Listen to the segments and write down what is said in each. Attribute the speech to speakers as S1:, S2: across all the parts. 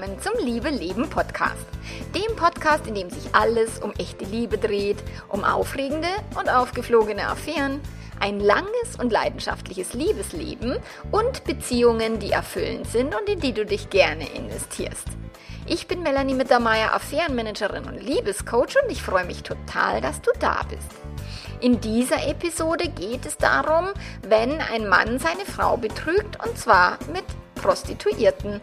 S1: willkommen zum Liebe Leben Podcast. Dem Podcast, in dem sich alles um echte Liebe dreht, um aufregende und aufgeflogene Affären, ein langes und leidenschaftliches Liebesleben und Beziehungen, die erfüllend sind und in die du dich gerne investierst. Ich bin Melanie Mittermeier, Affärenmanagerin und Liebescoach und ich freue mich total, dass du da bist. In dieser Episode geht es darum, wenn ein Mann seine Frau betrügt und zwar mit Prostituierten.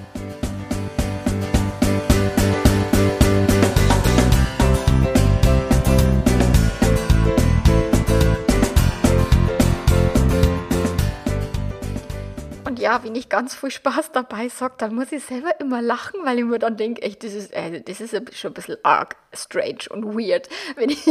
S1: Ja, wenn ich ganz viel Spaß dabei sage, dann muss ich selber immer lachen, weil ich mir dann denke, echt, das ist, äh, das ist schon ein bisschen arg strange und weird, wenn ich,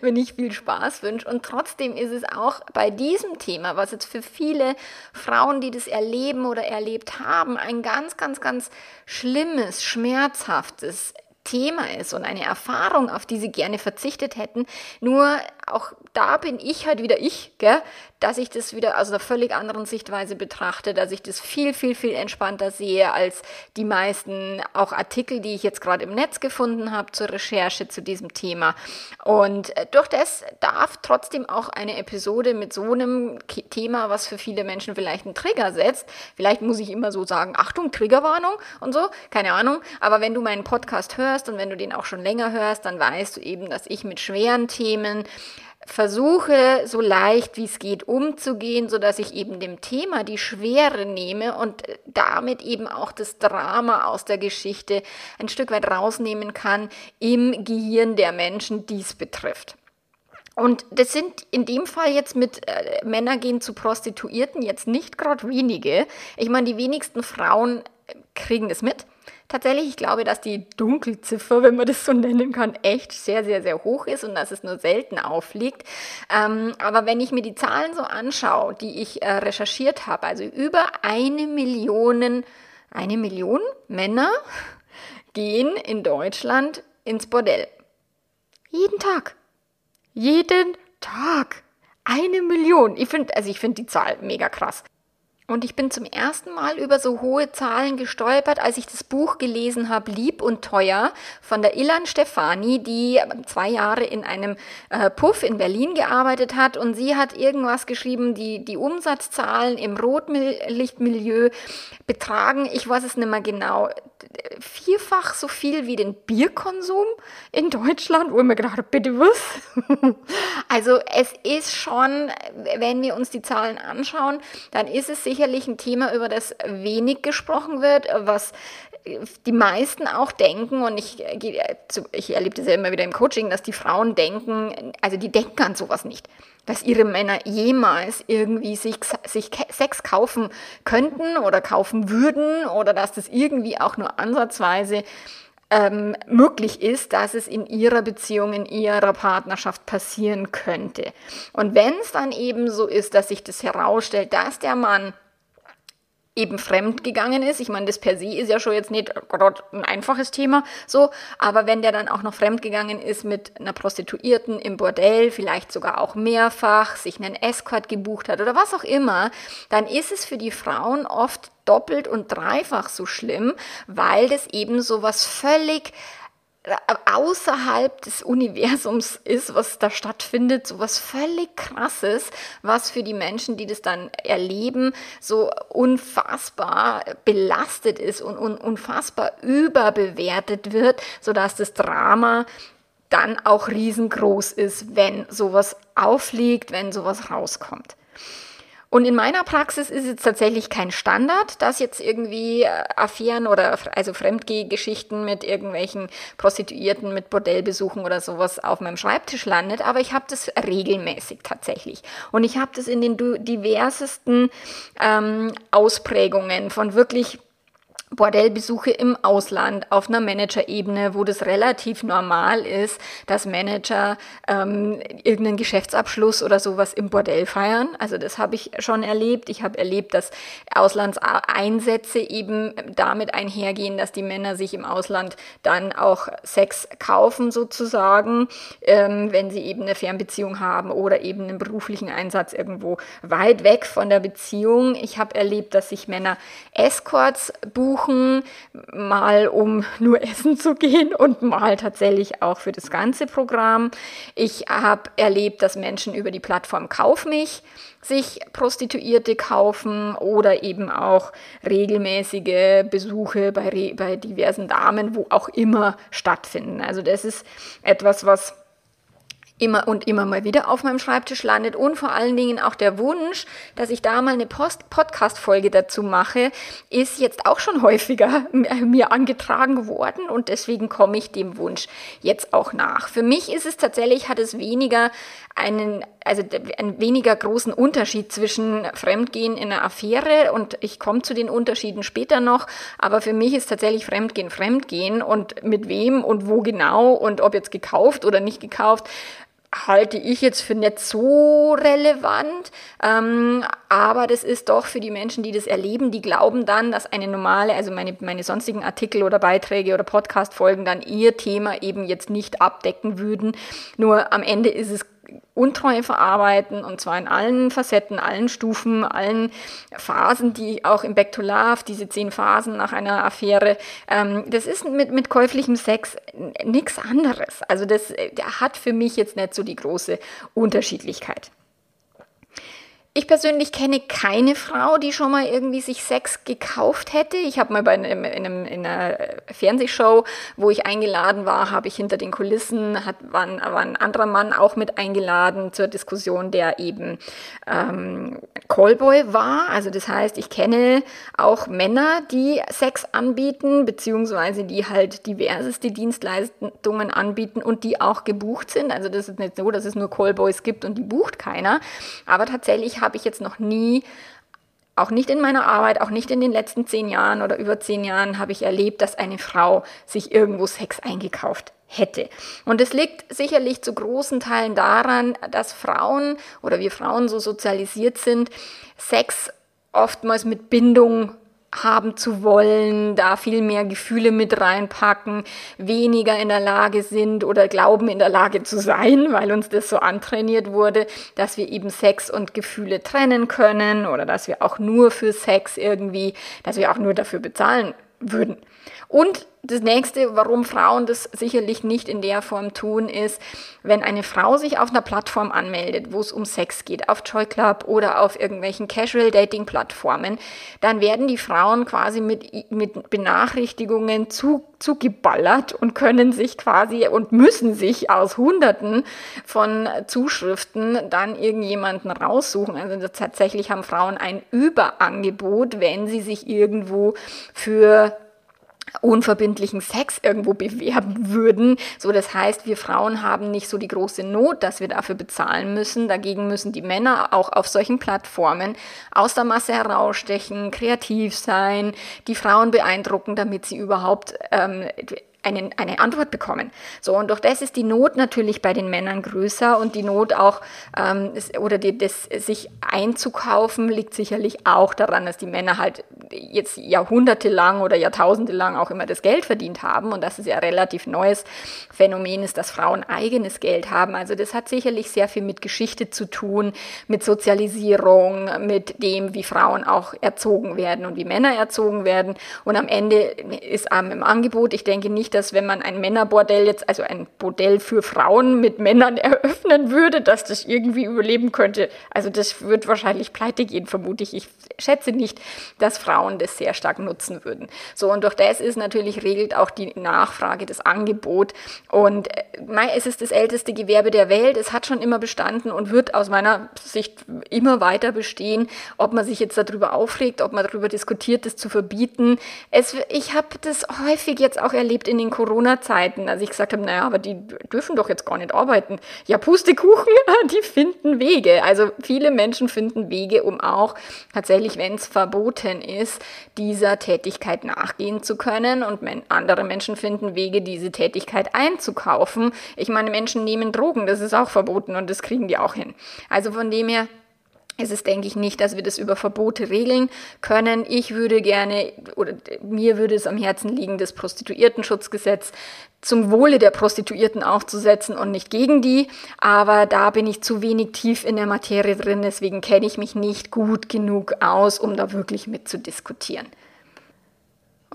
S1: wenn ich viel Spaß wünsche. Und trotzdem ist es auch bei diesem Thema, was jetzt für viele Frauen, die das erleben oder erlebt haben, ein ganz, ganz, ganz schlimmes, schmerzhaftes Thema ist und eine Erfahrung, auf die sie gerne verzichtet hätten. Nur auch da bin ich halt wieder ich, gell? dass ich das wieder aus einer völlig anderen Sichtweise betrachte, dass ich das viel, viel, viel entspannter sehe als die meisten auch Artikel, die ich jetzt gerade im Netz gefunden habe zur Recherche zu diesem Thema. Und äh, durch das darf trotzdem auch eine Episode mit so einem Thema, was für viele Menschen vielleicht einen Trigger setzt, vielleicht muss ich immer so sagen, Achtung, Triggerwarnung und so, keine Ahnung, aber wenn du meinen Podcast hörst und wenn du den auch schon länger hörst, dann weißt du eben, dass ich mit schweren Themen versuche so leicht wie es geht umzugehen, so dass ich eben dem Thema die Schwere nehme und damit eben auch das Drama aus der Geschichte ein Stück weit rausnehmen kann im Gehirn der Menschen, die es betrifft. Und das sind in dem Fall jetzt mit äh, Männer gehen zu Prostituierten jetzt nicht gerade wenige. Ich meine, die wenigsten Frauen kriegen das mit. Tatsächlich, ich glaube, dass die Dunkelziffer, wenn man das so nennen kann, echt sehr, sehr, sehr hoch ist und dass es nur selten aufliegt. Ähm, aber wenn ich mir die Zahlen so anschaue, die ich äh, recherchiert habe, also über eine Million, eine Million Männer gehen in Deutschland ins Bordell. Jeden Tag. Jeden Tag. Eine Million. Ich finde, also ich finde die Zahl mega krass. Und ich bin zum ersten Mal über so hohe Zahlen gestolpert, als ich das Buch gelesen habe, Lieb und Teuer von der Ilan Stefani, die zwei Jahre in einem äh, Puff in Berlin gearbeitet hat. Und sie hat irgendwas geschrieben, die, die Umsatzzahlen im Rotlichtmilieu betragen, ich weiß es nicht mehr genau, vierfach so viel wie den Bierkonsum in Deutschland, wo ich mir gedacht habe, bitte was? also es ist schon, wenn wir uns die Zahlen anschauen, dann ist es sicherlich ein Thema, über das wenig gesprochen wird, was die meisten auch denken, und ich, ich erlebe das ja immer wieder im Coaching, dass die Frauen denken, also die denken an sowas nicht dass ihre Männer jemals irgendwie sich, sich Sex kaufen könnten oder kaufen würden oder dass das irgendwie auch nur ansatzweise ähm, möglich ist, dass es in ihrer Beziehung, in ihrer Partnerschaft passieren könnte. Und wenn es dann eben so ist, dass sich das herausstellt, dass der Mann eben fremd gegangen ist. Ich meine, das per se ist ja schon jetzt nicht ein einfaches Thema, so, aber wenn der dann auch noch fremd gegangen ist mit einer Prostituierten im Bordell, vielleicht sogar auch mehrfach, sich einen Escort gebucht hat oder was auch immer, dann ist es für die Frauen oft doppelt und dreifach so schlimm, weil das eben so was völlig außerhalb des Universums ist, was da stattfindet, so was völlig krasses, was für die Menschen, die das dann erleben, so unfassbar belastet ist und, und unfassbar überbewertet wird, sodass das Drama dann auch riesengroß ist, wenn sowas aufliegt, wenn sowas rauskommt. Und in meiner Praxis ist es tatsächlich kein Standard, dass jetzt irgendwie äh, Affären oder also Fremdgehgeschichten mit irgendwelchen Prostituierten, mit Bordellbesuchen oder sowas auf meinem Schreibtisch landet, aber ich habe das regelmäßig tatsächlich. Und ich habe das in den diversesten ähm, Ausprägungen von wirklich Bordellbesuche im Ausland auf einer Managerebene, wo das relativ normal ist, dass Manager ähm, irgendeinen Geschäftsabschluss oder sowas im Bordell feiern. Also das habe ich schon erlebt. Ich habe erlebt, dass Auslandseinsätze eben damit einhergehen, dass die Männer sich im Ausland dann auch Sex kaufen sozusagen, ähm, wenn sie eben eine Fernbeziehung haben oder eben einen beruflichen Einsatz irgendwo weit weg von der Beziehung. Ich habe erlebt, dass sich Männer Escorts buchen besuchen, mal um nur essen zu gehen und mal tatsächlich auch für das ganze Programm. Ich habe erlebt, dass Menschen über die Plattform Kauf mich sich Prostituierte kaufen oder eben auch regelmäßige Besuche bei, bei diversen Damen, wo auch immer stattfinden. Also das ist etwas, was immer und immer mal wieder auf meinem Schreibtisch landet und vor allen Dingen auch der Wunsch, dass ich da mal eine Podcast-Folge dazu mache, ist jetzt auch schon häufiger mir angetragen worden und deswegen komme ich dem Wunsch jetzt auch nach. Für mich ist es tatsächlich, hat es weniger einen, also einen weniger großen Unterschied zwischen Fremdgehen in einer Affäre und ich komme zu den Unterschieden später noch, aber für mich ist tatsächlich Fremdgehen Fremdgehen und mit wem und wo genau und ob jetzt gekauft oder nicht gekauft, halte ich jetzt für nicht so relevant, ähm, aber das ist doch für die Menschen, die das erleben, die glauben dann, dass eine normale, also meine, meine sonstigen Artikel oder Beiträge oder Podcast-Folgen dann ihr Thema eben jetzt nicht abdecken würden. Nur am Ende ist es Untreue verarbeiten und zwar in allen Facetten, allen Stufen, allen Phasen, die auch im Back to Love, diese zehn Phasen nach einer Affäre, ähm, das ist mit, mit käuflichem Sex nichts anderes. Also das der hat für mich jetzt nicht so die große Unterschiedlichkeit. Ich persönlich kenne keine Frau, die schon mal irgendwie sich Sex gekauft hätte. Ich habe mal bei einem, in, einem, in einer Fernsehshow, wo ich eingeladen war, habe ich hinter den Kulissen, hat, war, ein, war ein anderer Mann auch mit eingeladen zur Diskussion, der eben ähm, Callboy war. Also das heißt, ich kenne auch Männer, die Sex anbieten, beziehungsweise die halt diverseste Dienstleistungen anbieten und die auch gebucht sind. Also das ist nicht so, dass es nur Callboys gibt und die bucht keiner. Aber tatsächlich habe ich jetzt noch nie, auch nicht in meiner Arbeit, auch nicht in den letzten zehn Jahren oder über zehn Jahren, habe ich erlebt, dass eine Frau sich irgendwo Sex eingekauft hätte. Und es liegt sicherlich zu großen Teilen daran, dass Frauen oder wir Frauen so sozialisiert sind, Sex oftmals mit Bindung haben zu wollen, da viel mehr Gefühle mit reinpacken, weniger in der Lage sind oder glauben in der Lage zu sein, weil uns das so antrainiert wurde, dass wir eben Sex und Gefühle trennen können oder dass wir auch nur für Sex irgendwie, dass wir auch nur dafür bezahlen würden. Und das nächste, warum Frauen das sicherlich nicht in der Form tun, ist, wenn eine Frau sich auf einer Plattform anmeldet, wo es um Sex geht, auf Joy Club oder auf irgendwelchen Casual Dating Plattformen, dann werden die Frauen quasi mit, mit Benachrichtigungen zu, zugeballert und können sich quasi und müssen sich aus Hunderten von Zuschriften dann irgendjemanden raussuchen. Also tatsächlich haben Frauen ein Überangebot, wenn sie sich irgendwo für unverbindlichen Sex irgendwo bewerben würden. So, das heißt, wir Frauen haben nicht so die große Not, dass wir dafür bezahlen müssen. Dagegen müssen die Männer auch auf solchen Plattformen aus der Masse herausstechen, kreativ sein, die Frauen beeindrucken, damit sie überhaupt ähm, einen, eine Antwort bekommen. So, und durch das ist die Not natürlich bei den Männern größer und die Not auch, ähm, oder die, das sich einzukaufen, liegt sicherlich auch daran, dass die Männer halt jetzt jahrhundertelang oder jahrtausendelang auch immer das Geld verdient haben und dass es ja relativ neues Phänomen ist, dass Frauen eigenes Geld haben. Also das hat sicherlich sehr viel mit Geschichte zu tun, mit Sozialisierung, mit dem, wie Frauen auch erzogen werden und wie Männer erzogen werden. Und am Ende ist ähm, im Angebot, ich denke nicht, dass wenn man ein Männerbordell jetzt, also ein Bordell für Frauen mit Männern eröffnen würde, dass das irgendwie überleben könnte. Also das wird wahrscheinlich pleite gehen, vermute ich. Ich schätze nicht, dass Frauen das sehr stark nutzen würden. So, und durch das ist natürlich regelt auch die Nachfrage, das Angebot. Und äh, es ist das älteste Gewerbe der Welt. Es hat schon immer bestanden und wird aus meiner Sicht immer weiter bestehen. Ob man sich jetzt darüber aufregt, ob man darüber diskutiert, das zu verbieten. Es, ich habe das häufig jetzt auch erlebt in den Corona-Zeiten, als ich gesagt habe, naja, aber die dürfen doch jetzt gar nicht arbeiten. Ja, Pustekuchen, die finden Wege. Also viele Menschen finden Wege, um auch tatsächlich, wenn es verboten ist, dieser Tätigkeit nachgehen zu können. Und andere Menschen finden Wege, diese Tätigkeit einzukaufen. Ich meine, Menschen nehmen Drogen, das ist auch verboten und das kriegen die auch hin. Also von dem her, es ist, denke ich, nicht, dass wir das über Verbote regeln können. Ich würde gerne, oder mir würde es am Herzen liegen, das Prostituiertenschutzgesetz zum Wohle der Prostituierten aufzusetzen und nicht gegen die. Aber da bin ich zu wenig tief in der Materie drin, deswegen kenne ich mich nicht gut genug aus, um da wirklich mit zu diskutieren.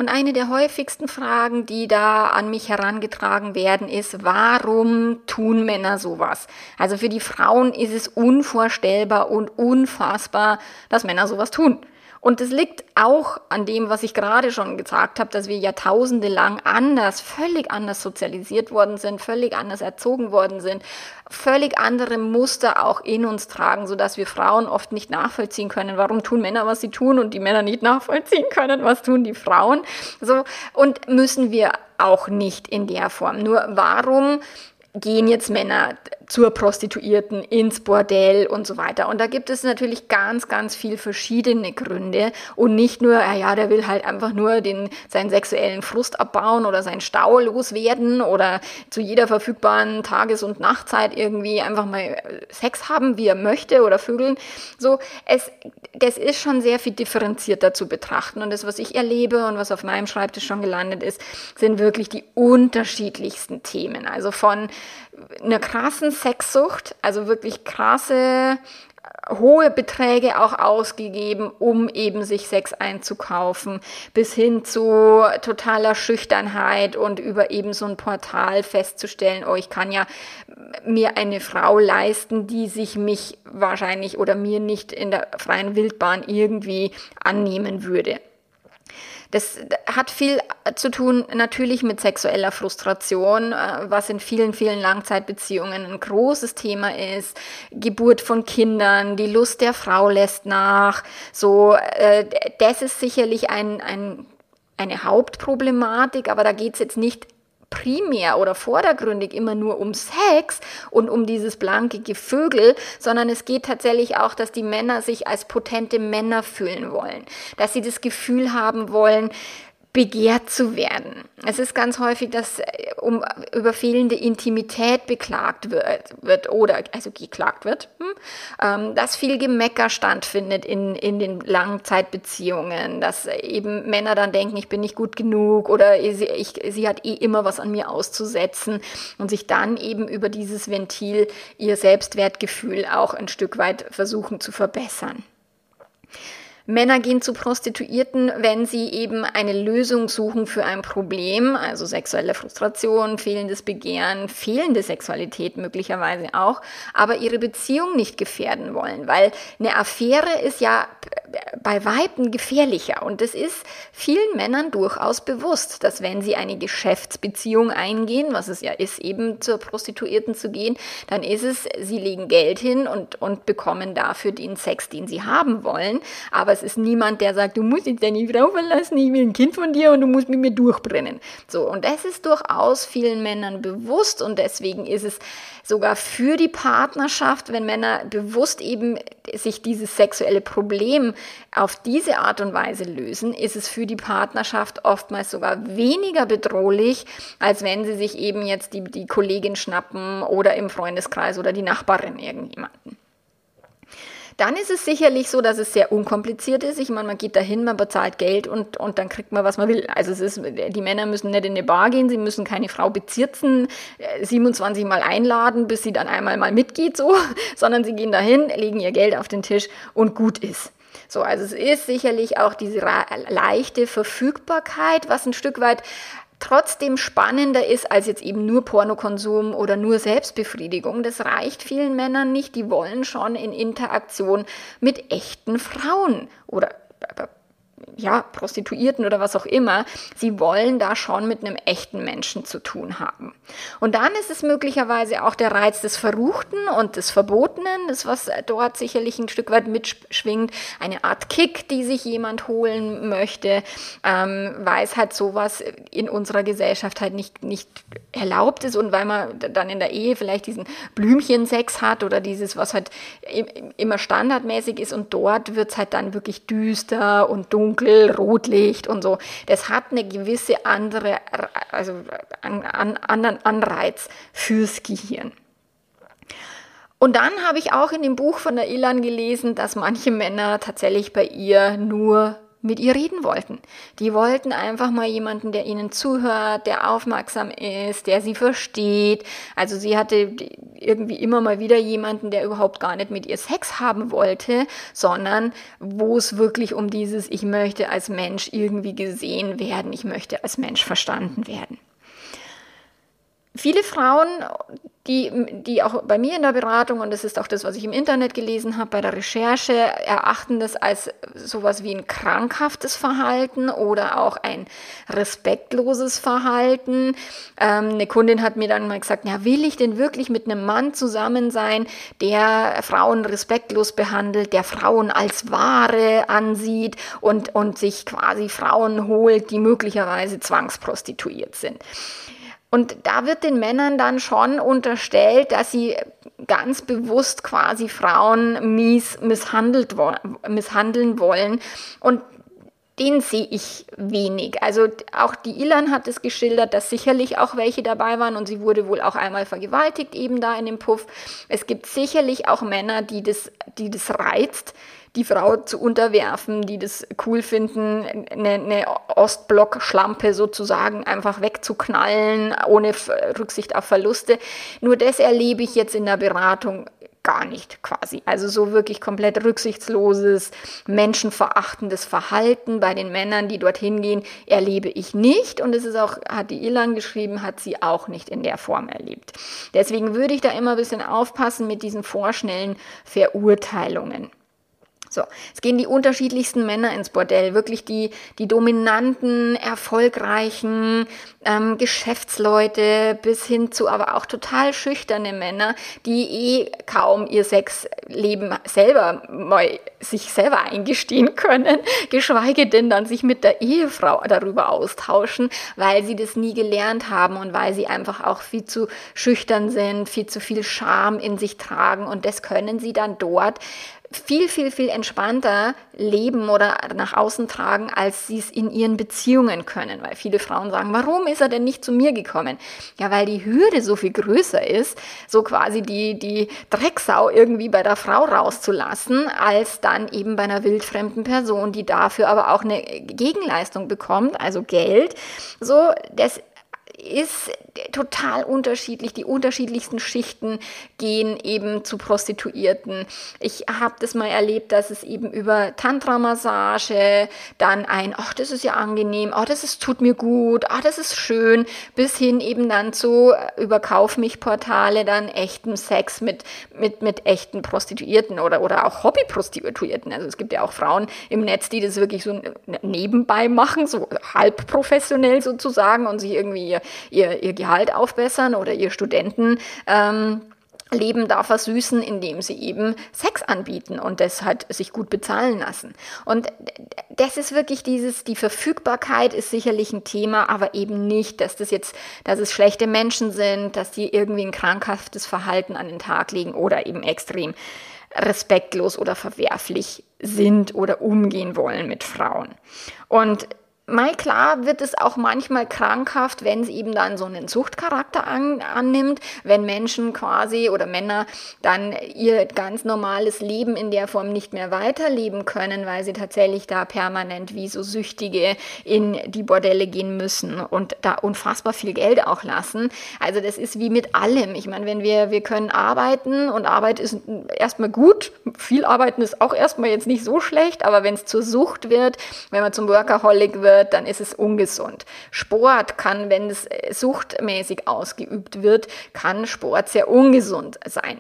S1: Und eine der häufigsten Fragen, die da an mich herangetragen werden, ist, warum tun Männer sowas? Also für die Frauen ist es unvorstellbar und unfassbar, dass Männer sowas tun. Und es liegt auch an dem, was ich gerade schon gesagt habe, dass wir Jahrtausende lang anders, völlig anders sozialisiert worden sind, völlig anders erzogen worden sind, völlig andere Muster auch in uns tragen, sodass wir Frauen oft nicht nachvollziehen können, warum tun Männer, was sie tun und die Männer nicht nachvollziehen können, was tun die Frauen. So, und müssen wir auch nicht in der Form. Nur warum gehen jetzt Männer zur Prostituierten, ins Bordell und so weiter. Und da gibt es natürlich ganz, ganz viel verschiedene Gründe und nicht nur, ja, der will halt einfach nur den, seinen sexuellen Frust abbauen oder seinen Stau loswerden oder zu jeder verfügbaren Tages- und Nachtzeit irgendwie einfach mal Sex haben, wie er möchte oder Vögeln. So, es, das ist schon sehr viel differenzierter zu betrachten. Und das, was ich erlebe und was auf meinem Schreibtisch schon gelandet ist, sind wirklich die unterschiedlichsten Themen. Also von einer krassen Sexsucht, also wirklich krasse hohe Beträge auch ausgegeben, um eben sich Sex einzukaufen, bis hin zu totaler Schüchternheit und über eben so ein Portal festzustellen, oh, ich kann ja mir eine Frau leisten, die sich mich wahrscheinlich oder mir nicht in der freien Wildbahn irgendwie annehmen würde. Das hat viel zu tun natürlich mit sexueller Frustration, äh, was in vielen, vielen Langzeitbeziehungen ein großes Thema ist. Geburt von Kindern, die Lust der Frau lässt nach. So, äh, das ist sicherlich ein, ein eine Hauptproblematik, aber da geht es jetzt nicht primär oder vordergründig immer nur um Sex und um dieses blanke Gevögel, sondern es geht tatsächlich auch, dass die Männer sich als potente Männer fühlen wollen, dass sie das Gefühl haben wollen, begehrt zu werden. Es ist ganz häufig, dass äh, um über fehlende Intimität beklagt wird, wird oder also geklagt wird, hm? ähm, dass viel Gemecker stattfindet in, in den Langzeitbeziehungen, dass eben Männer dann denken, ich bin nicht gut genug oder sie, ich, sie hat eh immer was an mir auszusetzen und sich dann eben über dieses Ventil ihr Selbstwertgefühl auch ein Stück weit versuchen zu verbessern. Männer gehen zu Prostituierten, wenn sie eben eine Lösung suchen für ein Problem, also sexuelle Frustration, fehlendes Begehren, fehlende Sexualität möglicherweise auch, aber ihre Beziehung nicht gefährden wollen, weil eine Affäre ist ja bei Weitem gefährlicher. Und es ist vielen Männern durchaus bewusst, dass wenn sie eine Geschäftsbeziehung eingehen, was es ja ist, eben zur Prostituierten zu gehen, dann ist es, sie legen Geld hin und, und bekommen dafür den Sex, den sie haben wollen, aber es ist niemand, der sagt, du musst jetzt deine Frau verlassen, ich will ein Kind von dir und du musst mit mir durchbrennen. So, und das ist durchaus vielen Männern bewusst und deswegen ist es sogar für die Partnerschaft, wenn Männer bewusst eben sich dieses sexuelle Problem auf diese Art und Weise lösen, ist es für die Partnerschaft oftmals sogar weniger bedrohlich, als wenn sie sich eben jetzt die, die Kollegin schnappen oder im Freundeskreis oder die Nachbarin irgendjemanden. Dann ist es sicherlich so, dass es sehr unkompliziert ist. Ich meine, man geht dahin, man bezahlt Geld und, und dann kriegt man, was man will. Also es ist, die Männer müssen nicht in eine Bar gehen, sie müssen keine Frau bezirzen, 27 äh, Mal einladen, bis sie dann einmal mal mitgeht, so, sondern sie gehen dahin, legen ihr Geld auf den Tisch und gut ist. So, also es ist sicherlich auch diese leichte Verfügbarkeit, was ein Stück weit trotzdem spannender ist als jetzt eben nur Pornokonsum oder nur Selbstbefriedigung. Das reicht vielen Männern nicht. Die wollen schon in Interaktion mit echten Frauen oder ja, Prostituierten oder was auch immer, sie wollen da schon mit einem echten Menschen zu tun haben. Und dann ist es möglicherweise auch der Reiz des Verruchten und des Verbotenen, das was dort sicherlich ein Stück weit mitschwingt, eine Art Kick, die sich jemand holen möchte, ähm, weil es halt sowas in unserer Gesellschaft halt nicht, nicht erlaubt ist und weil man dann in der Ehe vielleicht diesen Blümchensex hat oder dieses, was halt immer standardmäßig ist und dort wird es halt dann wirklich düster und dunkel dunkel, Rotlicht und so. Das hat eine gewisse andere, also einen anderen Anreiz fürs Gehirn. Und dann habe ich auch in dem Buch von der Ilan gelesen, dass manche Männer tatsächlich bei ihr nur mit ihr reden wollten. Die wollten einfach mal jemanden, der ihnen zuhört, der aufmerksam ist, der sie versteht. Also sie hatte irgendwie immer mal wieder jemanden, der überhaupt gar nicht mit ihr Sex haben wollte, sondern wo es wirklich um dieses Ich möchte als Mensch irgendwie gesehen werden, ich möchte als Mensch verstanden werden. Viele Frauen, die, die auch bei mir in der Beratung, und das ist auch das, was ich im Internet gelesen habe, bei der Recherche, erachten das als sowas wie ein krankhaftes Verhalten oder auch ein respektloses Verhalten. Ähm, eine Kundin hat mir dann mal gesagt, ja, will ich denn wirklich mit einem Mann zusammen sein, der Frauen respektlos behandelt, der Frauen als Ware ansieht und, und sich quasi Frauen holt, die möglicherweise zwangsprostituiert sind. Und da wird den Männern dann schon unterstellt, dass sie ganz bewusst quasi Frauen mies misshandelt, misshandeln wollen. Und den sehe ich wenig. Also auch die Ilan hat es geschildert, dass sicherlich auch welche dabei waren und sie wurde wohl auch einmal vergewaltigt eben da in dem Puff. Es gibt sicherlich auch Männer, die das, die das reizt, die Frau zu unterwerfen, die das cool finden, eine, eine Ostblock-Schlampe sozusagen einfach wegzuknallen, ohne Rücksicht auf Verluste. Nur das erlebe ich jetzt in der Beratung gar nicht quasi. Also so wirklich komplett rücksichtsloses, menschenverachtendes Verhalten bei den Männern, die dorthin gehen, erlebe ich nicht. Und es ist auch, hat die Ilan geschrieben, hat sie auch nicht in der Form erlebt. Deswegen würde ich da immer ein bisschen aufpassen mit diesen vorschnellen Verurteilungen. So, es gehen die unterschiedlichsten Männer ins Bordell, wirklich die, die dominanten, erfolgreichen ähm, Geschäftsleute bis hin zu aber auch total schüchterne Männer, die eh kaum ihr Sexleben selber mal sich selber eingestehen können, geschweige denn dann sich mit der Ehefrau darüber austauschen, weil sie das nie gelernt haben und weil sie einfach auch viel zu schüchtern sind, viel zu viel Scham in sich tragen. Und das können sie dann dort viel, viel, viel entspannter leben oder nach außen tragen, als sie es in ihren Beziehungen können. Weil viele Frauen sagen, warum ist er denn nicht zu mir gekommen? Ja, weil die Hürde so viel größer ist, so quasi die, die Drecksau irgendwie bei der Frau rauszulassen, als dann eben bei einer wildfremden Person, die dafür aber auch eine Gegenleistung bekommt, also Geld. So, das ist total unterschiedlich. Die unterschiedlichsten Schichten gehen eben zu Prostituierten. Ich habe das mal erlebt, dass es eben über Tantra-Massage, dann ein, ach, das ist ja angenehm, ach, das ist, tut mir gut, ach, das ist schön, bis hin eben dann zu äh, über Kauf mich Portale dann echten Sex mit, mit, mit echten Prostituierten oder, oder auch Hobby-Prostituierten. Also es gibt ja auch Frauen im Netz, die das wirklich so nebenbei machen, so halb professionell sozusagen und sich irgendwie ihr, ihr, Gehalt aufbessern oder ihr Studenten. Ähm, Leben da versüßen, indem sie eben Sex anbieten und das halt sich gut bezahlen lassen. Und das ist wirklich dieses, die Verfügbarkeit ist sicherlich ein Thema, aber eben nicht, dass das jetzt, dass es schlechte Menschen sind, dass die irgendwie ein krankhaftes Verhalten an den Tag legen oder eben extrem respektlos oder verwerflich sind oder umgehen wollen mit Frauen. Und Mal klar wird es auch manchmal krankhaft, wenn es eben dann so einen Suchtcharakter an, annimmt, wenn Menschen quasi oder Männer dann ihr ganz normales Leben in der Form nicht mehr weiterleben können, weil sie tatsächlich da permanent wie so Süchtige in die Bordelle gehen müssen und da unfassbar viel Geld auch lassen. Also das ist wie mit allem. Ich meine, wenn wir, wir können arbeiten und Arbeit ist erstmal gut, viel arbeiten ist auch erstmal jetzt nicht so schlecht, aber wenn es zur Sucht wird, wenn man zum Workaholic wird, wird, dann ist es ungesund. Sport kann, wenn es suchtmäßig ausgeübt wird, kann Sport sehr ungesund sein.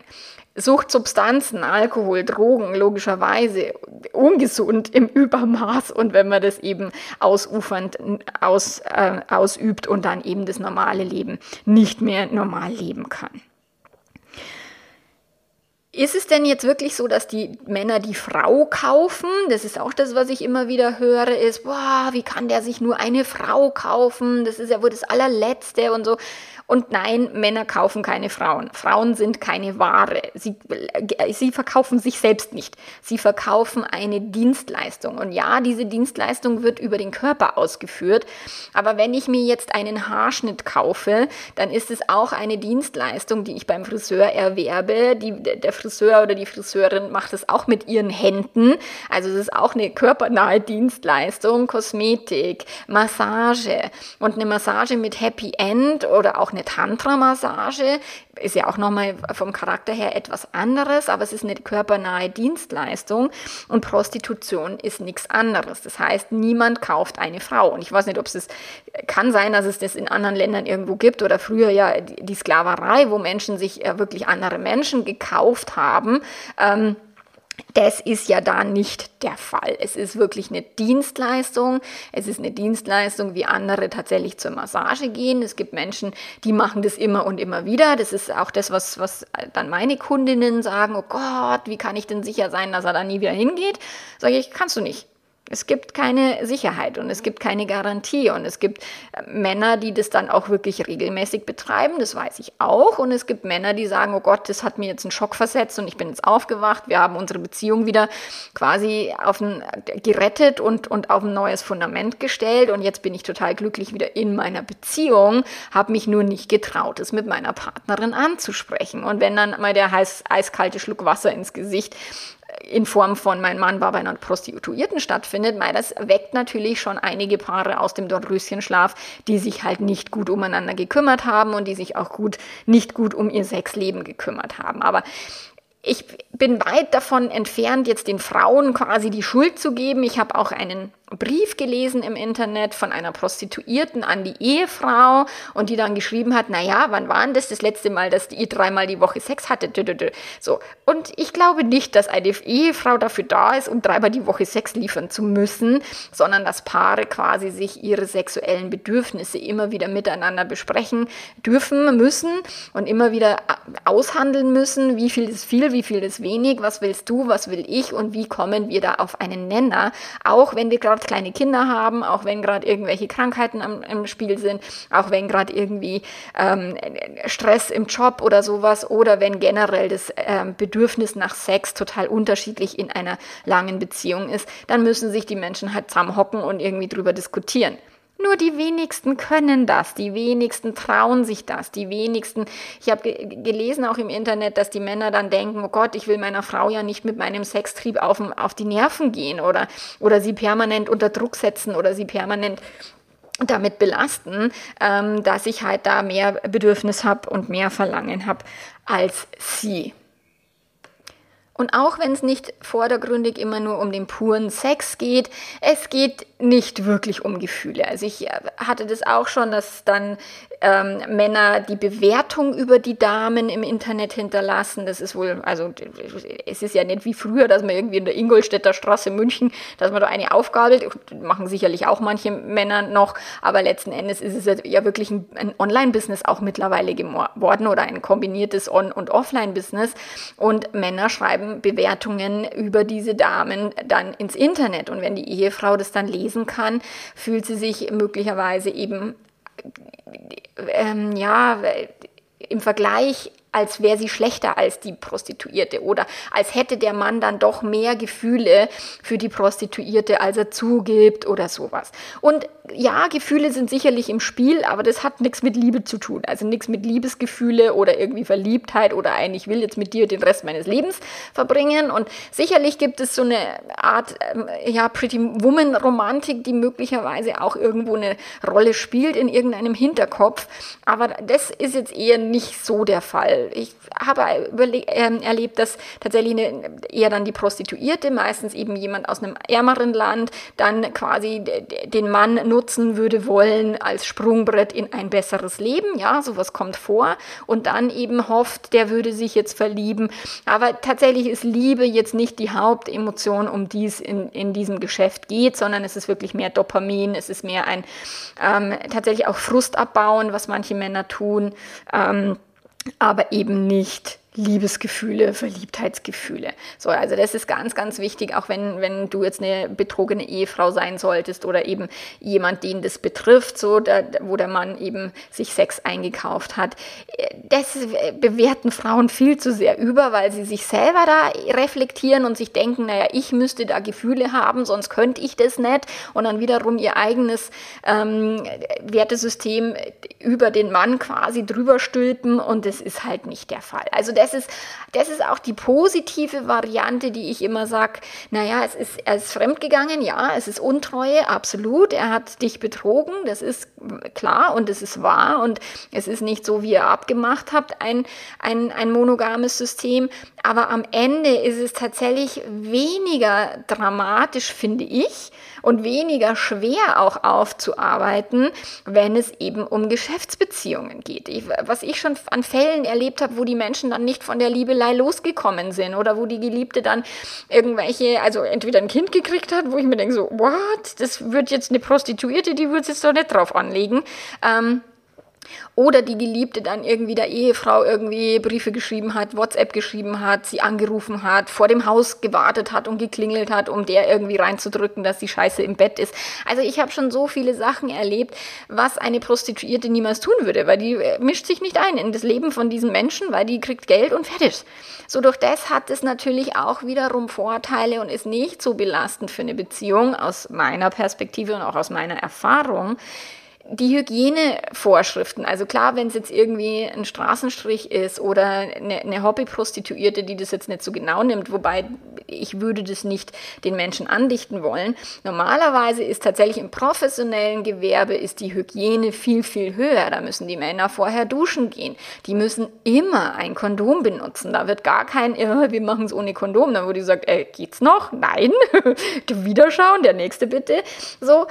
S1: Suchtsubstanzen, Alkohol, Drogen, logischerweise ungesund im Übermaß und wenn man das eben ausufernd aus, äh, ausübt und dann eben das normale Leben nicht mehr normal leben kann. Ist es denn jetzt wirklich so, dass die Männer die Frau kaufen? Das ist auch das, was ich immer wieder höre, ist, boah, wie kann der sich nur eine Frau kaufen? Das ist ja wohl das allerletzte und so. Und nein, Männer kaufen keine Frauen. Frauen sind keine Ware. Sie, sie verkaufen sich selbst nicht. Sie verkaufen eine Dienstleistung. Und ja, diese Dienstleistung wird über den Körper ausgeführt. Aber wenn ich mir jetzt einen Haarschnitt kaufe, dann ist es auch eine Dienstleistung, die ich beim Friseur erwerbe. Die, der Friseur oder die Friseurin macht es auch mit ihren Händen. Also es ist auch eine körpernahe Dienstleistung, Kosmetik, Massage und eine Massage mit Happy End oder auch eine Tantra-Massage ist ja auch nochmal vom Charakter her etwas anderes, aber es ist eine körpernahe Dienstleistung und Prostitution ist nichts anderes. Das heißt, niemand kauft eine Frau. Und ich weiß nicht, ob es kann sein, dass es das in anderen Ländern irgendwo gibt oder früher ja die Sklaverei, wo Menschen sich äh, wirklich andere Menschen gekauft haben. Ähm, das ist ja da nicht der Fall. Es ist wirklich eine Dienstleistung. Es ist eine Dienstleistung, wie andere tatsächlich zur Massage gehen. Es gibt Menschen, die machen das immer und immer wieder. Das ist auch das, was, was dann meine Kundinnen sagen. Oh Gott, wie kann ich denn sicher sein, dass er da nie wieder hingeht? Sage ich, kannst du nicht. Es gibt keine Sicherheit und es gibt keine Garantie und es gibt äh, Männer, die das dann auch wirklich regelmäßig betreiben, das weiß ich auch. Und es gibt Männer, die sagen, oh Gott, das hat mir jetzt einen Schock versetzt und ich bin jetzt aufgewacht, wir haben unsere Beziehung wieder quasi auf ein, gerettet und, und auf ein neues Fundament gestellt und jetzt bin ich total glücklich wieder in meiner Beziehung, habe mich nur nicht getraut, es mit meiner Partnerin anzusprechen. Und wenn dann mal der heiß, eiskalte Schluck Wasser ins Gesicht in Form von mein Mann war bei einer Prostituierten stattfindet, weil das weckt natürlich schon einige Paare aus dem Dornröschenschlaf, die sich halt nicht gut umeinander gekümmert haben und die sich auch gut, nicht gut um ihr Sexleben gekümmert haben. Aber ich bin weit davon entfernt, jetzt den Frauen quasi die Schuld zu geben. Ich habe auch einen Brief gelesen im Internet von einer Prostituierten an die Ehefrau und die dann geschrieben hat, naja, wann war denn das das letzte Mal, dass die dreimal die Woche Sex hatte? So. Und ich glaube nicht, dass eine Ehefrau dafür da ist, um dreimal die Woche Sex liefern zu müssen, sondern dass Paare quasi sich ihre sexuellen Bedürfnisse immer wieder miteinander besprechen dürfen, müssen und immer wieder aushandeln müssen, wie viel ist viel, wie viel ist wenig, was willst du, was will ich und wie kommen wir da auf einen Nenner, auch wenn wir gerade gerade kleine Kinder haben, auch wenn gerade irgendwelche Krankheiten am, im Spiel sind, auch wenn gerade irgendwie ähm, Stress im Job oder sowas oder wenn generell das ähm, Bedürfnis nach Sex total unterschiedlich in einer langen Beziehung ist, dann müssen sich die Menschen halt zusammenhocken und irgendwie drüber diskutieren. Nur die wenigsten können das, die wenigsten trauen sich das, die wenigsten. Ich habe ge gelesen auch im Internet, dass die Männer dann denken, oh Gott, ich will meiner Frau ja nicht mit meinem Sextrieb auf, auf die Nerven gehen oder, oder sie permanent unter Druck setzen oder sie permanent damit belasten, ähm, dass ich halt da mehr Bedürfnis habe und mehr Verlangen habe als sie. Und auch wenn es nicht vordergründig immer nur um den puren Sex geht, es geht nicht wirklich um Gefühle. Also ich äh, hatte das auch schon, dass dann ähm, Männer die Bewertung über die Damen im Internet hinterlassen. Das ist wohl, also es ist ja nicht wie früher, dass man irgendwie in der Ingolstädter Straße München, dass man da eine aufgabelt, machen sicherlich auch manche Männer noch, aber letzten Endes ist es ja wirklich ein, ein Online-Business auch mittlerweile geworden oder ein kombiniertes On- und Offline-Business und Männer schreiben Bewertungen über diese Damen dann ins Internet. Und wenn die Ehefrau das dann lesen kann, fühlt sie sich möglicherweise eben ähm, ja, im Vergleich als wäre sie schlechter als die Prostituierte oder als hätte der Mann dann doch mehr Gefühle für die Prostituierte, als er zugibt oder sowas. Und ja, Gefühle sind sicherlich im Spiel, aber das hat nichts mit Liebe zu tun. Also nichts mit Liebesgefühle oder irgendwie Verliebtheit oder ein, ich will jetzt mit dir den Rest meines Lebens verbringen. Und sicherlich gibt es so eine Art, ähm, ja, Pretty Woman Romantik, die möglicherweise auch irgendwo eine Rolle spielt in irgendeinem Hinterkopf. Aber das ist jetzt eher nicht so der Fall. Ich habe äh, erlebt, dass tatsächlich eine, eher dann die Prostituierte, meistens eben jemand aus einem ärmeren Land, dann quasi den Mann nutzen würde wollen als Sprungbrett in ein besseres Leben. Ja, sowas kommt vor. Und dann eben hofft, der würde sich jetzt verlieben. Aber tatsächlich ist Liebe jetzt nicht die Hauptemotion, um die es in, in diesem Geschäft geht, sondern es ist wirklich mehr Dopamin, es ist mehr ein ähm, tatsächlich auch Frust abbauen, was manche Männer tun. Ähm, aber eben nicht Liebesgefühle, Verliebtheitsgefühle. So, also das ist ganz, ganz wichtig, auch wenn, wenn du jetzt eine betrogene Ehefrau sein solltest oder eben jemand, den das betrifft, so, da, wo der Mann eben sich Sex eingekauft hat. Das bewerten Frauen viel zu sehr über, weil sie sich selber da reflektieren und sich denken, naja, ich müsste da Gefühle haben, sonst könnte ich das nicht und dann wiederum ihr eigenes ähm, Wertesystem über den Mann quasi drüber stülpen und das ist halt nicht der Fall. Also das ist, das ist auch die positive Variante, die ich immer sage, naja, es ist, er ist fremdgegangen, ja, es ist Untreue, absolut, er hat dich betrogen, das ist klar und es ist wahr und es ist nicht so, wie ihr abgemacht habt, ein, ein, ein monogames System, aber am Ende ist es tatsächlich weniger dramatisch, finde ich, und weniger schwer auch aufzuarbeiten, wenn es eben um Geschäftsbeziehungen geht. Ich, was ich schon an Fällen erlebt habe, wo die Menschen dann nicht von der Liebelei losgekommen sind oder wo die Geliebte dann irgendwelche, also entweder ein Kind gekriegt hat, wo ich mir denke so, what, das wird jetzt eine Prostituierte, die wird es jetzt doch nicht drauf anlegen. Ähm, oder die Geliebte dann irgendwie der Ehefrau irgendwie Briefe geschrieben hat, WhatsApp geschrieben hat, sie angerufen hat, vor dem Haus gewartet hat und geklingelt hat, um der irgendwie reinzudrücken, dass die Scheiße im Bett ist. Also ich habe schon so viele Sachen erlebt, was eine Prostituierte niemals tun würde, weil die äh, mischt sich nicht ein in das Leben von diesen Menschen, weil die kriegt Geld und fertig. So durch das hat es natürlich auch wiederum Vorteile und ist nicht so belastend für eine Beziehung aus meiner Perspektive und auch aus meiner Erfahrung, die Hygienevorschriften, also klar, wenn es jetzt irgendwie ein Straßenstrich ist oder eine, eine Hobbyprostituierte, die das jetzt nicht so genau nimmt, wobei ich würde das nicht den Menschen andichten wollen. Normalerweise ist tatsächlich im professionellen Gewerbe ist die Hygiene viel, viel höher. Da müssen die Männer vorher duschen gehen. Die müssen immer ein Kondom benutzen. Da wird gar kein, ja, wir machen es ohne Kondom. Dann wurde gesagt, ey, geht's noch? Nein. Wiederschauen, der nächste bitte. So,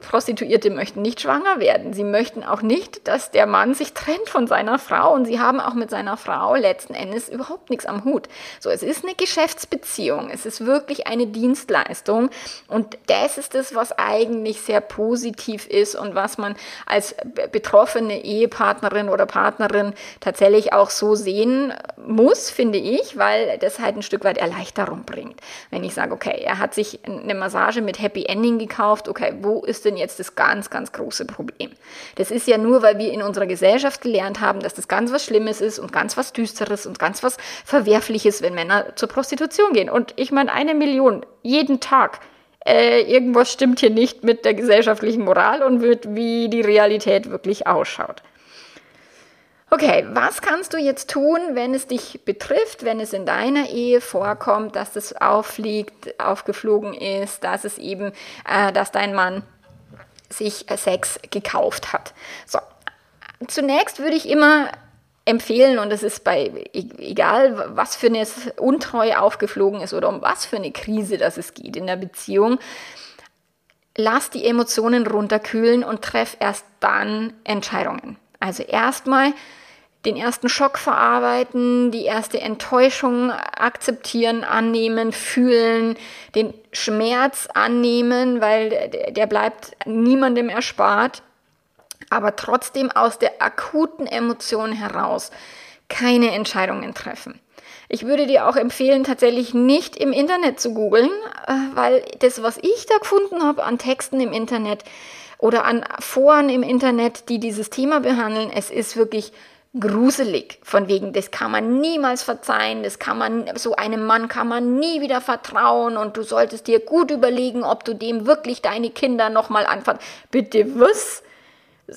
S1: Prostituierte möchten nicht schwanger werden. Sie möchten auch nicht, dass der Mann sich trennt von seiner Frau und sie haben auch mit seiner Frau letzten Endes überhaupt nichts am Hut. So, es ist eine Geschäftsbeziehung. Es ist wirklich eine Dienstleistung und das ist es, was eigentlich sehr positiv ist und was man als betroffene Ehepartnerin oder Partnerin tatsächlich auch so sehen muss, finde ich, weil das halt ein Stück weit Erleichterung bringt. Wenn ich sage, okay, er hat sich eine Massage mit Happy Ending gekauft, okay, wo ist denn jetzt das ganz, ganz große Problem? Das ist ja nur, weil wir in unserer Gesellschaft gelernt haben, dass das ganz was Schlimmes ist und ganz was Düsteres und ganz was Verwerfliches, wenn Männer zur Prostitution gehen. Und ich meine, eine Million jeden Tag. Äh, irgendwas stimmt hier nicht mit der gesellschaftlichen Moral und wird, wie die Realität wirklich ausschaut. Okay, was kannst du jetzt tun, wenn es dich betrifft, wenn es in deiner Ehe vorkommt, dass das auffliegt, aufgeflogen ist, dass es eben, äh, dass dein Mann sich äh, Sex gekauft hat? So, zunächst würde ich immer empfehlen, und es ist bei, e-, egal was für eine Untreue aufgeflogen ist oder um was für eine Krise das es geht in der Beziehung, lass die Emotionen runterkühlen und treff erst dann Entscheidungen. Also erstmal den ersten Schock verarbeiten, die erste Enttäuschung akzeptieren, annehmen, fühlen, den Schmerz annehmen, weil der bleibt niemandem erspart, aber trotzdem aus der akuten Emotion heraus keine Entscheidungen treffen. Ich würde dir auch empfehlen, tatsächlich nicht im Internet zu googeln, äh, weil das, was ich da gefunden habe an Texten im Internet oder an Foren im Internet, die dieses Thema behandeln, es ist wirklich gruselig. Von wegen, das kann man niemals verzeihen, das kann man, so einem Mann kann man nie wieder vertrauen und du solltest dir gut überlegen, ob du dem wirklich deine Kinder nochmal anfangen. Bitte was?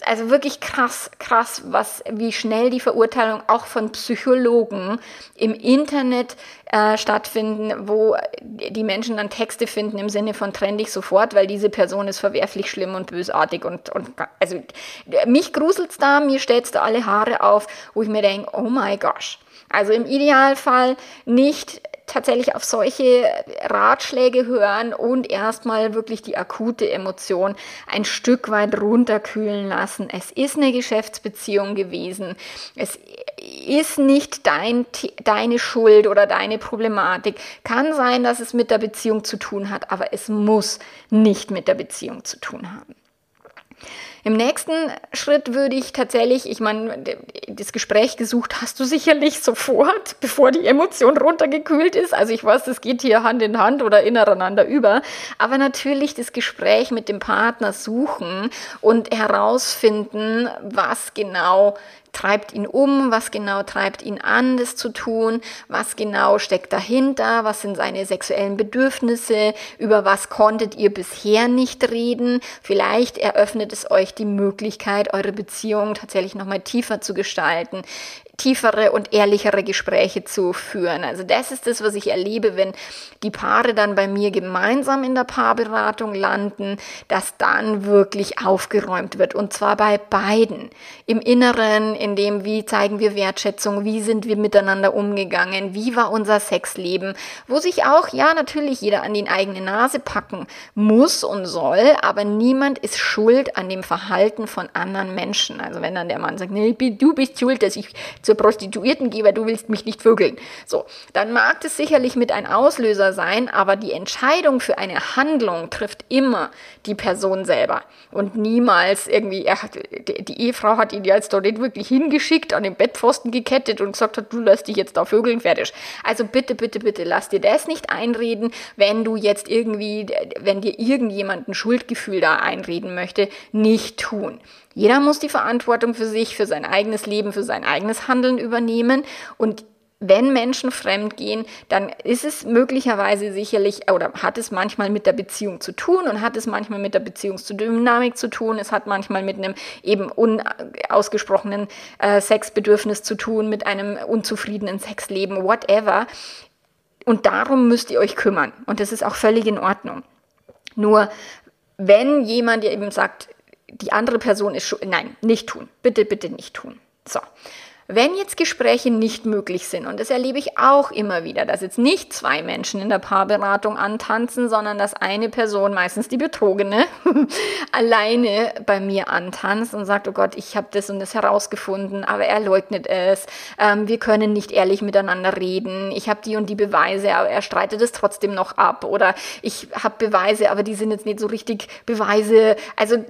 S1: Also wirklich krass, krass, was, wie schnell die Verurteilung auch von Psychologen im Internet äh, stattfinden, wo die Menschen dann Texte finden im Sinne von trenn dich sofort, weil diese Person ist verwerflich, schlimm und bösartig und, und also mich gruselt's da, mir stellt's da alle Haare auf, wo ich mir denke, oh my gosh. Also im Idealfall nicht tatsächlich auf solche Ratschläge hören und erstmal wirklich die akute Emotion ein Stück weit runterkühlen lassen. Es ist eine Geschäftsbeziehung gewesen. Es ist nicht dein, deine Schuld oder deine Problematik. Kann sein, dass es mit der Beziehung zu tun hat, aber es muss nicht mit der Beziehung zu tun haben. Im nächsten Schritt würde ich tatsächlich, ich meine, das Gespräch gesucht hast du sicherlich sofort, bevor die Emotion runtergekühlt ist. Also ich weiß, das geht hier Hand in Hand oder ineinander über. Aber natürlich das Gespräch mit dem Partner suchen und herausfinden, was genau treibt ihn um, was genau treibt ihn an, das zu tun, was genau steckt dahinter, was sind seine sexuellen Bedürfnisse, über was konntet ihr bisher nicht reden. Vielleicht eröffnet es euch die Möglichkeit, eure Beziehung tatsächlich nochmal tiefer zu gestalten tiefere und ehrlichere Gespräche zu führen. Also das ist das, was ich erlebe, wenn die Paare dann bei mir gemeinsam in der Paarberatung landen, dass dann wirklich aufgeräumt wird und zwar bei beiden. Im Inneren, in dem, wie zeigen wir Wertschätzung, wie sind wir miteinander umgegangen, wie war unser Sexleben, wo sich auch, ja, natürlich jeder an die eigene Nase packen muss und soll, aber niemand ist schuld an dem Verhalten von anderen Menschen. Also wenn dann der Mann sagt, nee, du bist schuld, dass ich zur Prostituierten gehe, weil du willst mich nicht vögeln. So, dann mag es sicherlich mit ein Auslöser sein, aber die Entscheidung für eine Handlung trifft immer die Person selber und niemals irgendwie, er hat, die Ehefrau hat ihn ja jetzt dort nicht wirklich hingeschickt, an den Bettpfosten gekettet und gesagt hat, du lässt dich jetzt da vögeln, fertig. Also bitte, bitte, bitte, lass dir das nicht einreden, wenn du jetzt irgendwie, wenn dir irgendjemand ein Schuldgefühl da einreden möchte, nicht tun. Jeder muss die Verantwortung für sich, für sein eigenes Leben, für sein eigenes Handeln übernehmen und wenn Menschen fremd gehen, dann ist es möglicherweise sicherlich oder hat es manchmal mit der Beziehung zu tun und hat es manchmal mit der Beziehungsdynamik zu tun. Es hat manchmal mit einem eben unausgesprochenen äh, Sexbedürfnis zu tun, mit einem unzufriedenen Sexleben, whatever. Und darum müsst ihr euch kümmern. Und das ist auch völlig in Ordnung. Nur wenn jemand eben sagt, die andere Person ist schon, nein, nicht tun. Bitte, bitte nicht tun. So. Wenn jetzt Gespräche nicht möglich sind, und das erlebe ich auch immer wieder, dass jetzt nicht zwei Menschen in der Paarberatung antanzen, sondern dass eine Person, meistens die Betrogene, alleine bei mir antanzt und sagt, oh Gott, ich habe das und das herausgefunden, aber er leugnet es, ähm, wir können nicht ehrlich miteinander reden, ich habe die und die Beweise, aber er streitet es trotzdem noch ab. Oder ich habe Beweise, aber die sind jetzt nicht so richtig Beweise. Also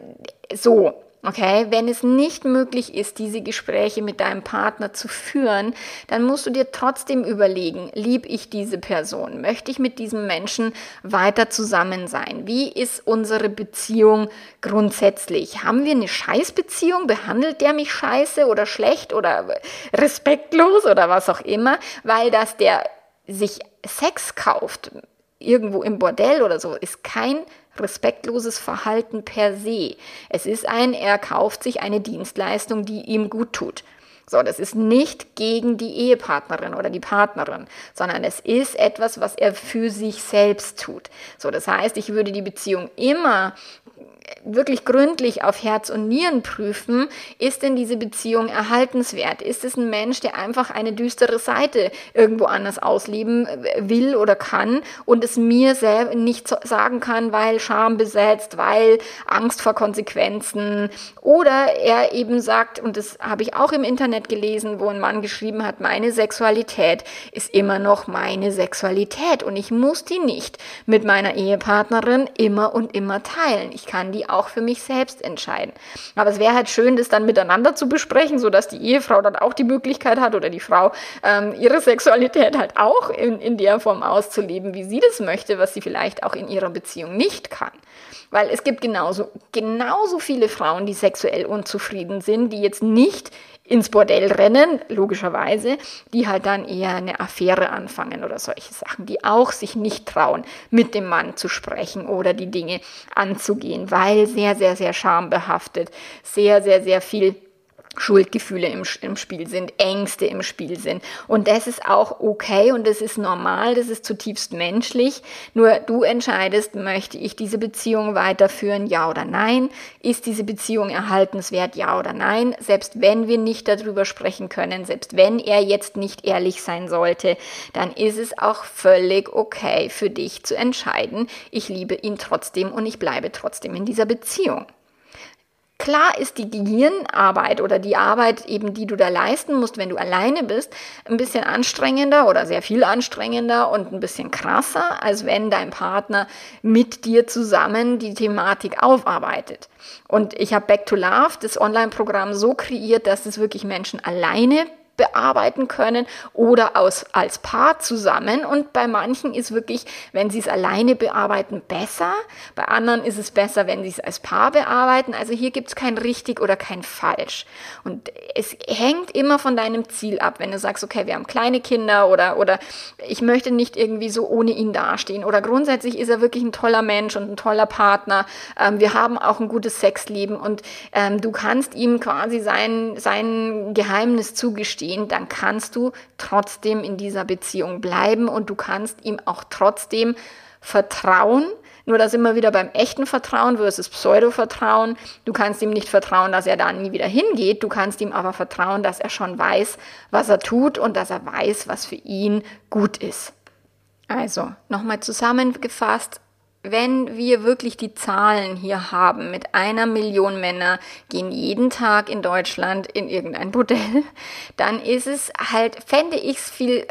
S1: so, Okay, wenn es nicht möglich ist, diese Gespräche mit deinem Partner zu führen, dann musst du dir trotzdem überlegen, lieb ich diese Person? Möchte ich mit diesem Menschen weiter zusammen sein? Wie ist unsere Beziehung grundsätzlich? Haben wir eine Scheißbeziehung? Behandelt der mich scheiße oder schlecht oder respektlos oder was auch immer? Weil das der sich Sex kauft, irgendwo im Bordell oder so, ist kein respektloses Verhalten per se. Es ist ein, er kauft sich eine Dienstleistung, die ihm gut tut. So, das ist nicht gegen die Ehepartnerin oder die Partnerin, sondern es ist etwas, was er für sich selbst tut. So, das heißt, ich würde die Beziehung immer wirklich gründlich auf Herz und Nieren prüfen, ist denn diese Beziehung erhaltenswert? Ist es ein Mensch, der einfach eine düstere Seite irgendwo anders ausleben äh, will oder kann und es mir selber nicht sagen kann, weil Scham besetzt, weil Angst vor Konsequenzen oder er eben sagt, und das habe ich auch im Internet gelesen, wo ein Mann geschrieben hat, meine Sexualität ist immer noch meine Sexualität und ich muss die nicht mit meiner Ehepartnerin immer und immer teilen. Ich kann die auch für mich selbst entscheiden. Aber es wäre halt schön, das dann miteinander zu besprechen, sodass die Ehefrau dann auch die Möglichkeit hat oder die Frau ähm, ihre Sexualität halt auch in, in der Form auszuleben, wie sie das möchte, was sie vielleicht auch in ihrer Beziehung nicht kann. Weil es gibt genauso, genauso viele Frauen, die sexuell unzufrieden sind, die jetzt nicht ins Bordell rennen, logischerweise, die halt dann eher eine Affäre anfangen oder solche Sachen, die auch sich nicht trauen, mit dem Mann zu sprechen oder die Dinge anzugehen, weil sehr, sehr, sehr schambehaftet, sehr, sehr, sehr viel Schuldgefühle im, im Spiel sind, Ängste im Spiel sind. Und das ist auch okay und das ist normal, das ist zutiefst menschlich. Nur du entscheidest, möchte ich diese Beziehung weiterführen, ja oder nein? Ist diese Beziehung erhaltenswert, ja oder nein? Selbst wenn wir nicht darüber sprechen können, selbst wenn er jetzt nicht ehrlich sein sollte, dann ist es auch völlig okay für dich zu entscheiden, ich liebe ihn trotzdem und ich bleibe trotzdem in dieser Beziehung. Klar ist die Gehirnarbeit oder die Arbeit eben, die du da leisten musst, wenn du alleine bist, ein bisschen anstrengender oder sehr viel anstrengender und ein bisschen krasser, als wenn dein Partner mit dir zusammen die Thematik aufarbeitet. Und ich habe Back to Love, das Online-Programm, so kreiert, dass es wirklich Menschen alleine bearbeiten können oder aus, als Paar zusammen. Und bei manchen ist wirklich, wenn sie es alleine bearbeiten, besser. Bei anderen ist es besser, wenn sie es als Paar bearbeiten. Also hier gibt es kein richtig oder kein falsch. Und es hängt immer von deinem Ziel ab. Wenn du sagst, okay, wir haben kleine Kinder oder, oder ich möchte nicht irgendwie so ohne ihn dastehen. Oder grundsätzlich ist er wirklich ein toller Mensch und ein toller Partner. Ähm, wir haben auch ein gutes Sexleben und ähm, du kannst ihm quasi sein, sein Geheimnis zugestehen bestehen, dann kannst du trotzdem in dieser Beziehung bleiben und du kannst ihm auch trotzdem vertrauen. Nur da sind wir wieder beim echten Vertrauen versus Pseudo-Vertrauen. Du kannst ihm nicht vertrauen, dass er da nie wieder hingeht. Du kannst ihm aber vertrauen, dass er schon weiß, was er tut und dass er weiß, was für ihn gut ist. Also, nochmal zusammengefasst, wenn wir wirklich die Zahlen hier haben, mit einer Million Männer gehen jeden Tag in Deutschland in irgendein Bordell, dann ist es halt, fände ich es viel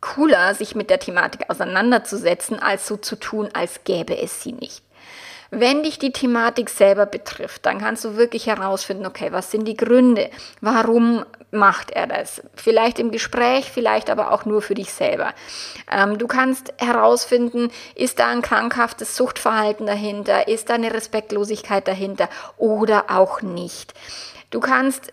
S1: cooler, sich mit der Thematik auseinanderzusetzen, als so zu tun, als gäbe es sie nicht. Wenn dich die Thematik selber betrifft, dann kannst du wirklich herausfinden, okay, was sind die Gründe? Warum macht er das? Vielleicht im Gespräch, vielleicht aber auch nur für dich selber. Ähm, du kannst herausfinden, ist da ein krankhaftes Suchtverhalten dahinter? Ist da eine Respektlosigkeit dahinter? Oder auch nicht. Du kannst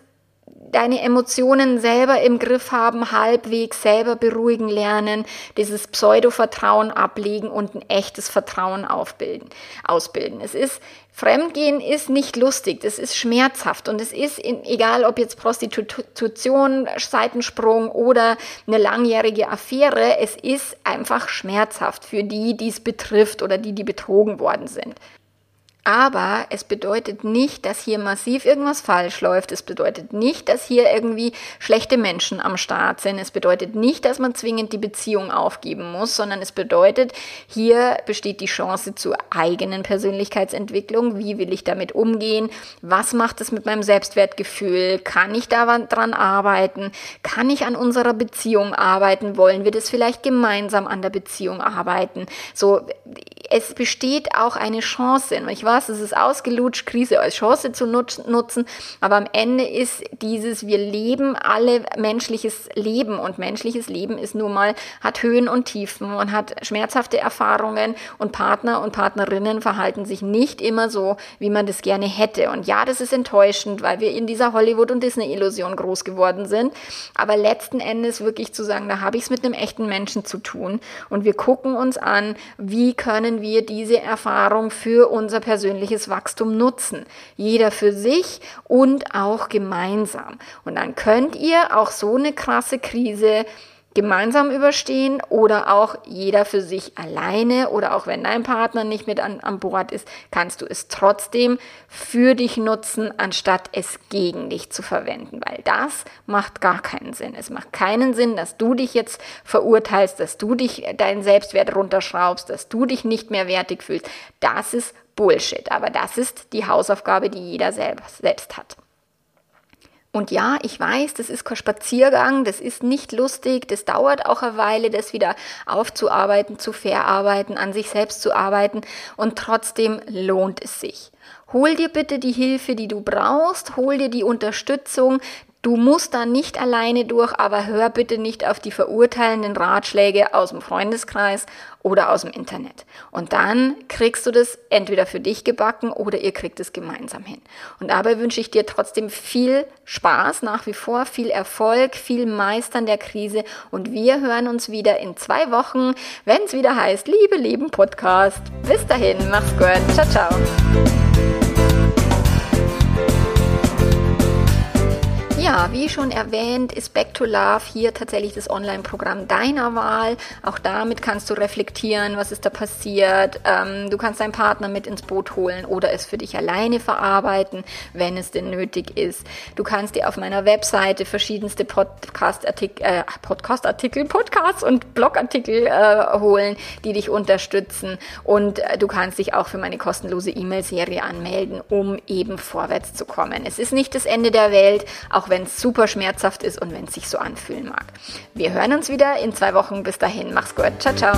S1: deine Emotionen selber im Griff haben, halbwegs selber beruhigen lernen, dieses Pseudo-Vertrauen ablegen und ein echtes Vertrauen aufbilden, ausbilden. Es ist, Fremdgehen ist nicht lustig, das ist schmerzhaft und es ist, in, egal ob jetzt Prostitution, Seitensprung oder eine langjährige Affäre, es ist einfach schmerzhaft für die, die es betrifft oder die, die betrogen worden sind. Aber es bedeutet nicht, dass hier massiv irgendwas falsch läuft. Es bedeutet nicht, dass hier irgendwie schlechte Menschen am Start sind. Es bedeutet nicht, dass man zwingend die Beziehung aufgeben muss, sondern es bedeutet, hier besteht die Chance zur eigenen Persönlichkeitsentwicklung. Wie will ich damit umgehen? Was macht es mit meinem Selbstwertgefühl? Kann ich daran arbeiten? Kann ich an unserer Beziehung arbeiten? Wollen wir das vielleicht gemeinsam an der Beziehung arbeiten? So, es besteht auch eine Chance. Ich weiß, es ist ausgelutscht, Krise als Chance zu nutzen, aber am Ende ist dieses, wir leben alle menschliches Leben. Und menschliches Leben ist nun mal, hat Höhen und Tiefen. Und hat schmerzhafte Erfahrungen. Und Partner und Partnerinnen verhalten sich nicht immer so, wie man das gerne hätte. Und ja, das ist enttäuschend, weil wir in dieser Hollywood- und Disney-Illusion groß geworden sind, aber letzten Endes wirklich zu sagen, da habe ich es mit einem echten Menschen zu tun. Und wir gucken uns an, wie können wir diese Erfahrung für unser persönliches Wachstum nutzen. Jeder für sich und auch gemeinsam. Und dann könnt ihr auch so eine krasse Krise gemeinsam überstehen oder auch jeder für sich alleine oder auch wenn dein Partner nicht mit an, an Bord ist, kannst du es trotzdem für dich nutzen, anstatt es gegen dich zu verwenden, weil das macht gar keinen Sinn. Es macht keinen Sinn, dass du dich jetzt verurteilst, dass du dich deinen Selbstwert runterschraubst, dass du dich nicht mehr wertig fühlst. Das ist Bullshit, aber das ist die Hausaufgabe, die jeder selber, selbst hat. Und ja, ich weiß, das ist kein Spaziergang, das ist nicht lustig, das dauert auch eine Weile, das wieder aufzuarbeiten, zu verarbeiten, an sich selbst zu arbeiten und trotzdem lohnt es sich. Hol dir bitte die Hilfe, die du brauchst, hol dir die Unterstützung, Du musst da nicht alleine durch, aber hör bitte nicht auf die verurteilenden Ratschläge aus dem Freundeskreis oder aus dem Internet. Und dann kriegst du das entweder für dich gebacken oder ihr kriegt es gemeinsam hin. Und dabei wünsche ich dir trotzdem viel Spaß nach wie vor, viel Erfolg, viel Meistern der Krise und wir hören uns wieder in zwei Wochen, wenn es wieder heißt Liebe Leben Podcast. Bis dahin, mach's gut. Ciao, ciao. Ja, wie schon erwähnt, ist Back to Love hier tatsächlich das Online-Programm deiner Wahl. Auch damit kannst du reflektieren, was ist da passiert. Ähm, du kannst deinen Partner mit ins Boot holen oder es für dich alleine verarbeiten, wenn es denn nötig ist. Du kannst dir auf meiner Webseite verschiedenste Podcast-Artikel, äh, Podcast-Artikel, Podcasts und Blogartikel äh, holen, die dich unterstützen. Und äh, du kannst dich auch für meine kostenlose E-Mail-Serie anmelden, um eben vorwärts zu kommen. Es ist nicht das Ende der Welt, auch wenn es super schmerzhaft ist und wenn es sich so anfühlen mag. Wir hören uns wieder in zwei Wochen. Bis dahin, mach's gut. Ciao, ciao.